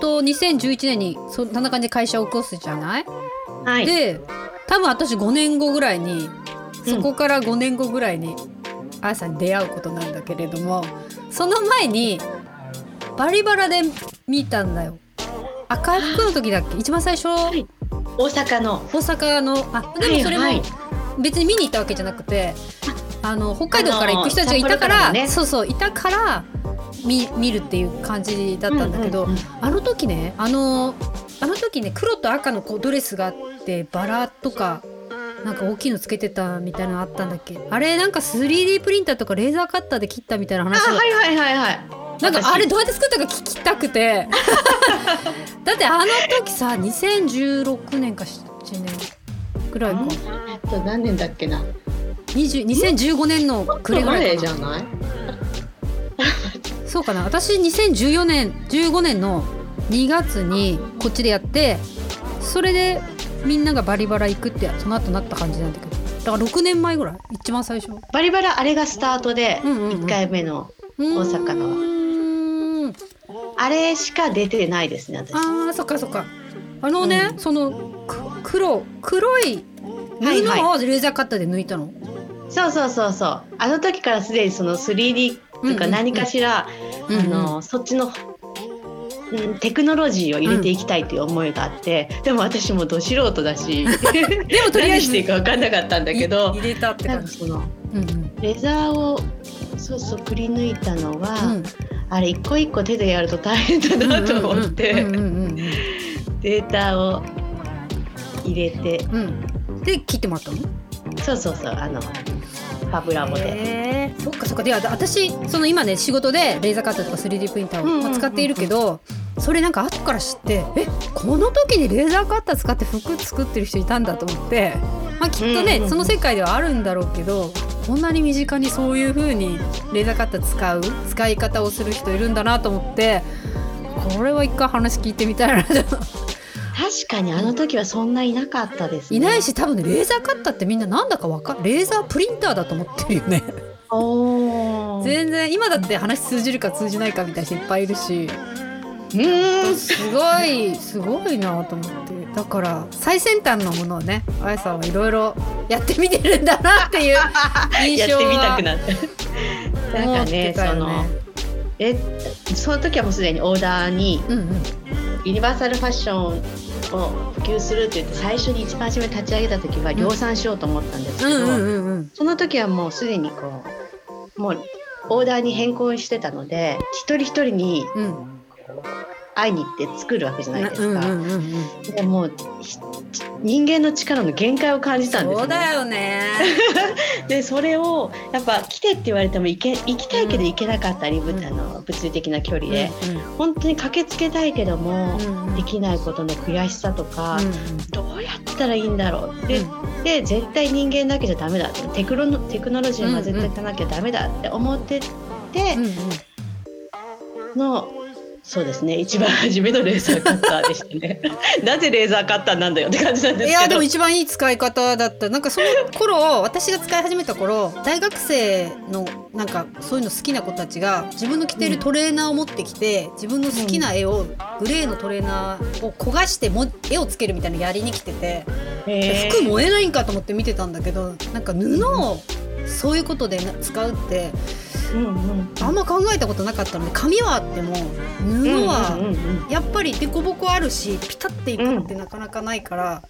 と2011年にそんな感じで会社を起こすじゃない、はい。で多分私5年後ぐらいにそこから5年後ぐらいにあやさんに出会うことなんだけれどもその前にバリバラで見たんだよ。赤い服の時だっけ？一番最初？い。大阪の。大阪の。あでもそれもはい。はい別に見に行ったわけじゃなくてあの北海道から行く人たちがいたからね。そうそういたから見見るっていう感じだったんだけど、うんうんうんあの時ねあのあの時ね黒と赤のこうドレスがあってバラとかなんか大きいのつけてたみたいなのあったんだっけ？あれなんか 3D プリンターとかレーザーカッターで切ったみたいなあ、話をはいはいはいはい。なんか私あれどうやって作ったか聞きたくて。だってあの時さ2016年か7年ぐらいか。えっと何年だっけな？20 2015年の暮れぐらいじゃない？そうかな。私2014年15年の2月にこっちでやってそれでみんながバリバラ行くってその後なった感じなんだけど。だから6年前ぐらい一番最初。バリバラあれがスタートでうんうんうん。一回目の大阪の。はのあれしか出てないですね私。あーそっかそっか。あのね、うそのく黒黒い布はい。はをレーザーカッターで抜いたの、そうそうそうそう。あの時からすでにその 3D とうんうんうん。か何かしら、うんうん。あのそっちの、うん、テクノロジーを入れていきたいという思いがあって、でも私もど素人だしでもとりあえず何していいか分かんなかったんだけどい入れたって感じ。そのうんうん。レザーをそうそうくり抜いたのは、うん。あれ一個一個手でやると大変だなと思って、うんうんうんうんデータを入れて。うんうん。で切ってもらったの？そうそうそうあのファブラボで。そっかそっか。であ私その今ね仕事でレーザーカッターとか 3D プリンターをまあ使っているけど、それなんか後から知ってえこの時にレーザーカッター使って服作ってる人いたんだと思って、まあ、きっとね、その世界ではあるんだろうけどこんなに身近にそういう風にレーザーカッター使う使い方をする人いるんだなと思ってこれは一回話聞いてみたいな確かにあの時はそんないなかったです、ね。いないし多分ねレーザーカッターってみんななんだかわかんレーザープリンターだと思ってるよね。全然今だって話通じるか通じないかみたいな人いっぱいいるしうーんすごいすごいなと思ってだから最先端のものをねあやさんはいろいろやってみてるんだなっていう 印象はやってみたくなった。なんかね思ってたよそのえその時はもうすでにオーダーにうんうんユニバーサルファッションを普及するって言って最初に一番初め立ち上げた時は量産しようと思ったんですけど、うんうんうんうん。その時はもうすでにこうもうオーダーに変更してたので一人一人にうん。会いに行って作るわけじゃないですか。うんうんうんうんでも人間の力の限界を感じたんですね。そうだよね。でそれをやっぱ来てって言われても行け行きたいけど行けなかったり、ぶうん。あの物理的な距離で、う本当に駆けつけたいけども、んうん。できないことの悔しさとか、うんどうやったらいいんだろう。って、うん。で絶対人間だけじゃダメだって。テクロノテクノロジー混ぜていかなきゃダメだって思ってての、そうですね。一番初めのレーザーカッターでしたね。なぜレーザーカッターなんだよって感じなんですけど。いやでも一番いい使い方だった。なんかその頃私が使い始めた頃大学生のなんかそういうの好きな子たちが自分の着てるトレーナーを持ってきて自分の好きな絵をグレーのトレーナーを焦がしても絵をつけるみたいなのやりに来てて服燃えないんかと思って見てたんだけどなんか布をそういうことでな使うってうんうんあんま考えたことなかったので紙はあっても布はうんうんやっぱり凸凹あるしピタッていくってなかなかないから。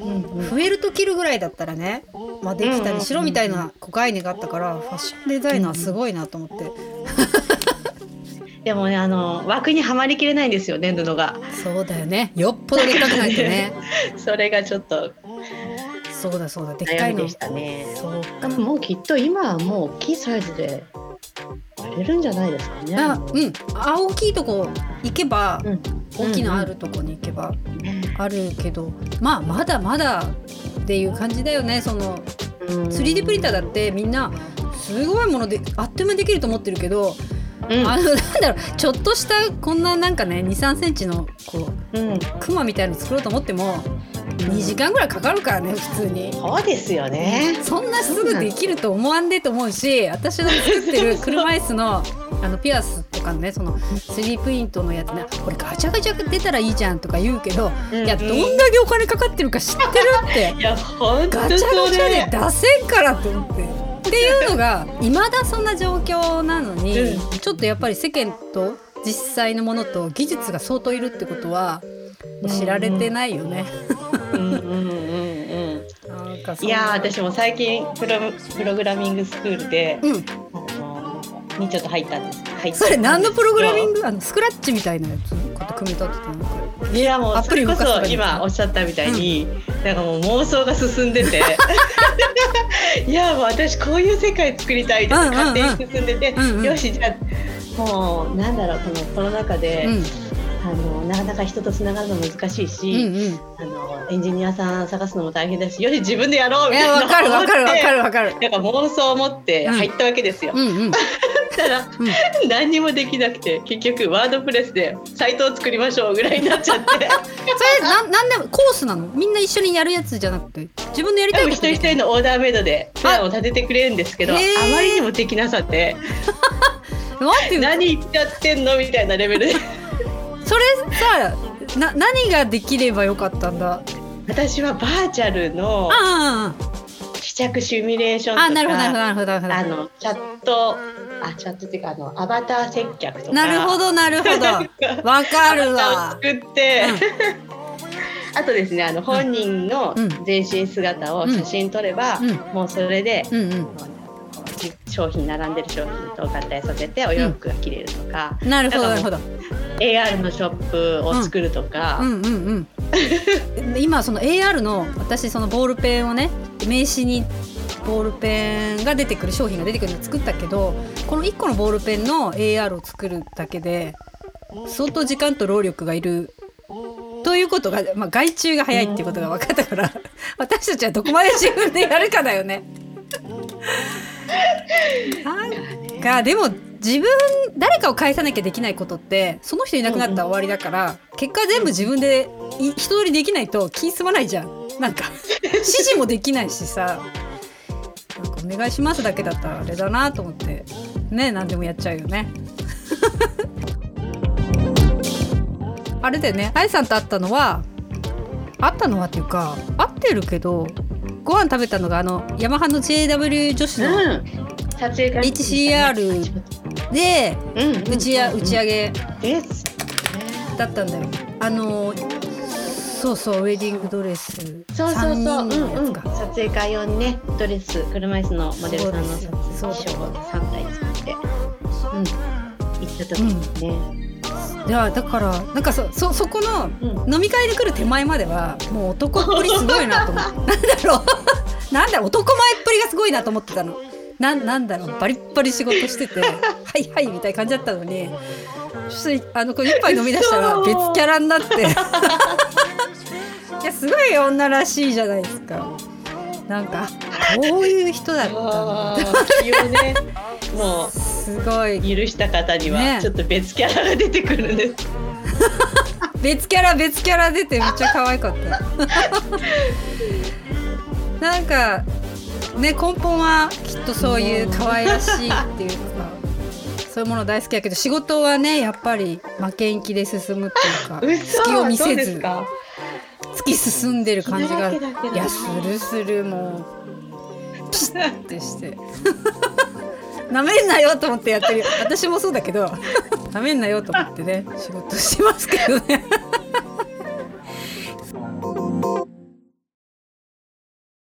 うんうん。増えると切るぐらいだったらね、まあ、できたりしろみたいな概念があったからファッションデザイナーすごいなと思って。でもねあの枠にはまりきれないんですよね布が。そうだよね。よっぽどでっかくないとね。それがちょっと。そうだそうだ。でっかいの。でしたね。そうでももうきっと今はもう大きいサイズで売れるんじゃないですかね。あうん。あ大きいとこ行けば、うん。大きいのあるとこに行けばあるけど、まあまだまだっていう感じだよね。そのうん 3D プリンターだってみんなすごいものであっという間にできると思ってるけど、うん。あのなんだろうちょっとしたこんななんかね2 3センチのこううん。クマみたいの作ろうと思っても2時間ぐらいかかるからね普通に。そうですよねそんなすぐできると思わんでと思うし私の作ってる車椅子のあのピアスとかんねそのスリープイントのやつねこれガチャガチャ出たらいいじゃんとか言うけど、うんいやどんだけお金かかってるか知ってるって いや本当ガチャガチャでね出せんからと思って。っていうのがいまだそんな状況なのに、うちょっとやっぱり世間と実際のものと技術が相当いるってことは知られてないよね。うんうんうんうんなんかそん。ないやー私も最近プロプログラミングスクールで、うん、にちょっと入ったんです。入った。それ何のプログラミング？グあのスクラッチみたいなやつ？こうやって組み立てて。なんかいやもうそれこそ今おっしゃったみたいに、なんかもう妄想が進んでて。いやもう私こういう世界作りたいって。うんうんうん勝手に進んでて、うんうんよしじゃあもうなんだろうこのコロナ禍で、うんあのなかなか人とつながるの難しいし、うんうん。あのエンジニアさん探すのも大変だしよし自分でやろういみたいなやわかるわかるわかるわかる。なんか妄想を持って入ったわけですよ。うん。うんたら、何にもできなくて結局ワードプレスでサイトを作りましょうぐらいになっちゃって。それなんなんでもコースなの？みんな一緒にやるやつじゃなくて？自分のやりたいこと一人一人のオーダーメイドでプランを立ててくれるんですけどあまりにもできなさって。何言っちゃってんの？みたいなレベルでそれさな何ができればよかったんだ？私はバーチャルのあ試着シミュレーションとかああなるほどなるほどなるほど。なあるほどのチャットあチャットっていうかあのアバター接客とか。なるほどなるほど。わかるアバターをわ作って、あとですねあの本人のうん。全身姿を写真撮れば、うん。もうそれで、うんうん。商品並んでる商品と合体させてお洋服が着れるとか、なるほどなるほど AR のショップを作るとか、うんうんうん。今その AR の私そのボールペンをね名刺にボールペンが出てくる商品が出てくるのを作ったけどこの1個のボールペンの AR を作るだけで相当時間と労力がいる。ということが、まあ、外注が早いっていうことが分かったから 私たちはどこまで自分でやるかだよね。なんかでも自分誰かを返さなきゃできないことってその人いなくなったら終わりだから、結果全部自分でい一通りできないと気済まないじゃん。なんか 指示もできないしさ。なんかお願いしますだけだったらあれだなと思って。ね何でもやっちゃうよね。あれだよね。あやさんと会ったのは会ったのはっていうか会ってるけどご飯食べたのがあのヤマハの JW 女子の HCR でうん打ちや打ち上げです、だったんだよ。あのそうそうウェディングドレス。そうそうそう、3うんうん、撮影会用にねドレス車椅子のモデルさんのそうです。衣装を3体作って、うん、行った時にね、いやだからなんかそそそこのうん。飲み会で来る手前まではもう男っぷりすごいなと思って。なんだろう。なんだろう。男前っぷりがすごいなと思ってたのなんなんだろうバリッバリ仕事してて はいはいみたいな感じだったのにちょっとあのこう一杯飲み出したら別キャラになって。いやすごい女らしいじゃないですか。なんかこういう人だったんだね。もすごい。う許した方にね。はちょっと別キャラが出てくるんです、別キャラ別キャラ出てめっちゃ可愛かった。なんかね根本はきっとそういう可愛らしいっていうか。そういうもの大好きやけど仕事はねやっぱり負けん気で進むっていうか 嘘隙を見せず突き進んでる感じがいやするするもうピシッてして。なめんなよと思ってやってる。私もそうだけどなめんなよと思ってね仕事してますけどね